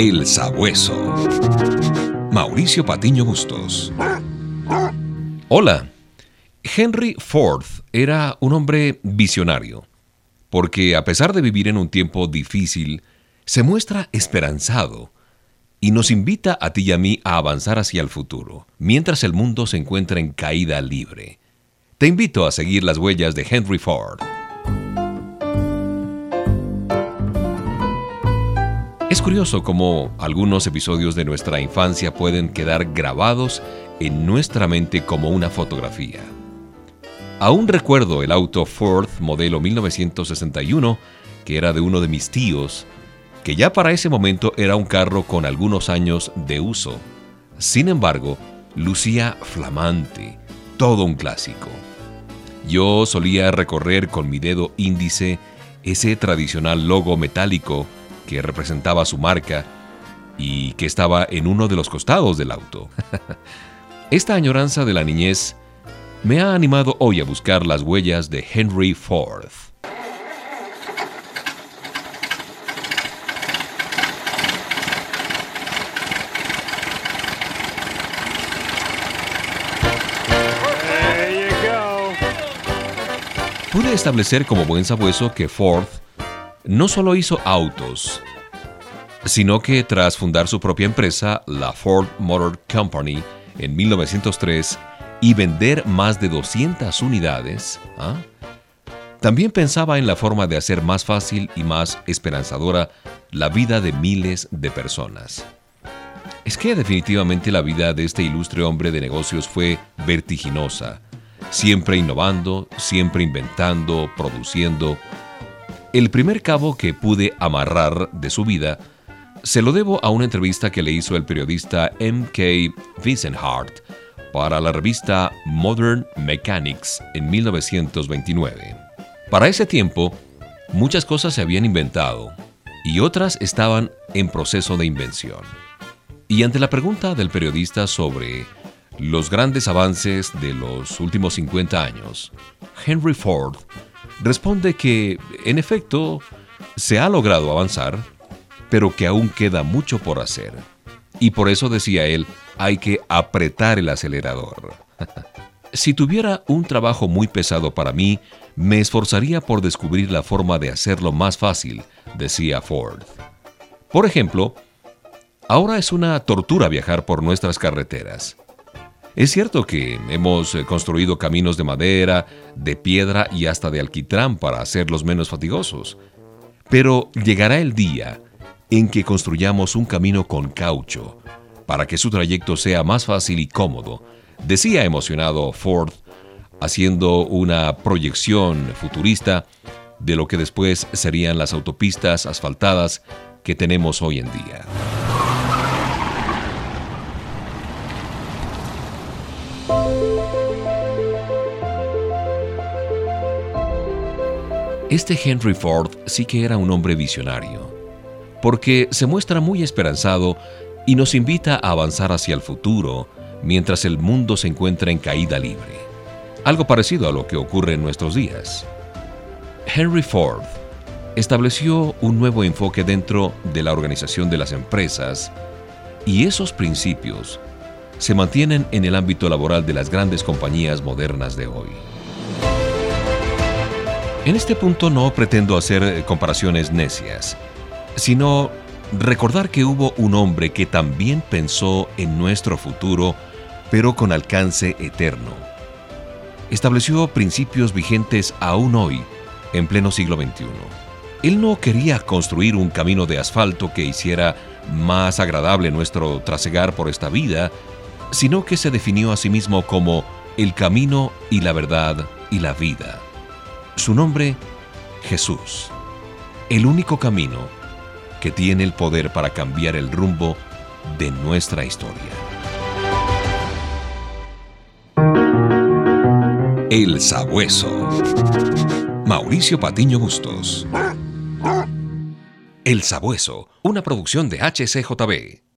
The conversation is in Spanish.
El Sabueso. Mauricio Patiño Bustos. Hola. Henry Ford era un hombre visionario, porque a pesar de vivir en un tiempo difícil, se muestra esperanzado y nos invita a ti y a mí a avanzar hacia el futuro, mientras el mundo se encuentra en caída libre. Te invito a seguir las huellas de Henry Ford. Es curioso cómo algunos episodios de nuestra infancia pueden quedar grabados en nuestra mente como una fotografía. Aún recuerdo el auto Ford modelo 1961, que era de uno de mis tíos, que ya para ese momento era un carro con algunos años de uso. Sin embargo, lucía flamante, todo un clásico. Yo solía recorrer con mi dedo índice ese tradicional logo metálico que representaba su marca y que estaba en uno de los costados del auto. Esta añoranza de la niñez me ha animado hoy a buscar las huellas de Henry Ford. Pude establecer como buen sabueso que Ford no solo hizo autos, sino que tras fundar su propia empresa, la Ford Motor Company, en 1903, y vender más de 200 unidades, ¿ah? también pensaba en la forma de hacer más fácil y más esperanzadora la vida de miles de personas. Es que definitivamente la vida de este ilustre hombre de negocios fue vertiginosa, siempre innovando, siempre inventando, produciendo. El primer cabo que pude amarrar de su vida se lo debo a una entrevista que le hizo el periodista M.K. Wiesenhart para la revista Modern Mechanics en 1929. Para ese tiempo, muchas cosas se habían inventado y otras estaban en proceso de invención. Y ante la pregunta del periodista sobre los grandes avances de los últimos 50 años, Henry Ford responde que, en efecto, se ha logrado avanzar, pero que aún queda mucho por hacer. Y por eso, decía él, hay que apretar el acelerador. si tuviera un trabajo muy pesado para mí, me esforzaría por descubrir la forma de hacerlo más fácil, decía Ford. Por ejemplo, ahora es una tortura viajar por nuestras carreteras. Es cierto que hemos eh, construido caminos de madera, de piedra y hasta de alquitrán para hacerlos menos fatigosos. Pero llegará el día en que construyamos un camino con caucho, para que su trayecto sea más fácil y cómodo, decía emocionado Ford, haciendo una proyección futurista de lo que después serían las autopistas asfaltadas que tenemos hoy en día. Este Henry Ford sí que era un hombre visionario, porque se muestra muy esperanzado y nos invita a avanzar hacia el futuro mientras el mundo se encuentra en caída libre. Algo parecido a lo que ocurre en nuestros días. Henry Ford estableció un nuevo enfoque dentro de la organización de las empresas y esos principios se mantienen en el ámbito laboral de las grandes compañías modernas de hoy. En este punto no pretendo hacer eh, comparaciones necias, sino recordar que hubo un hombre que también pensó en nuestro futuro, pero con alcance eterno. Estableció principios vigentes aún hoy, en pleno siglo XXI. Él no quería construir un camino de asfalto que hiciera más agradable nuestro trasegar por esta vida, sino que se definió a sí mismo como el camino y la verdad y la vida. Su nombre, Jesús, el único camino que tiene el poder para cambiar el rumbo de nuestra historia. El Sabueso. Mauricio Patiño Bustos. El Sabueso, una producción de HCJB.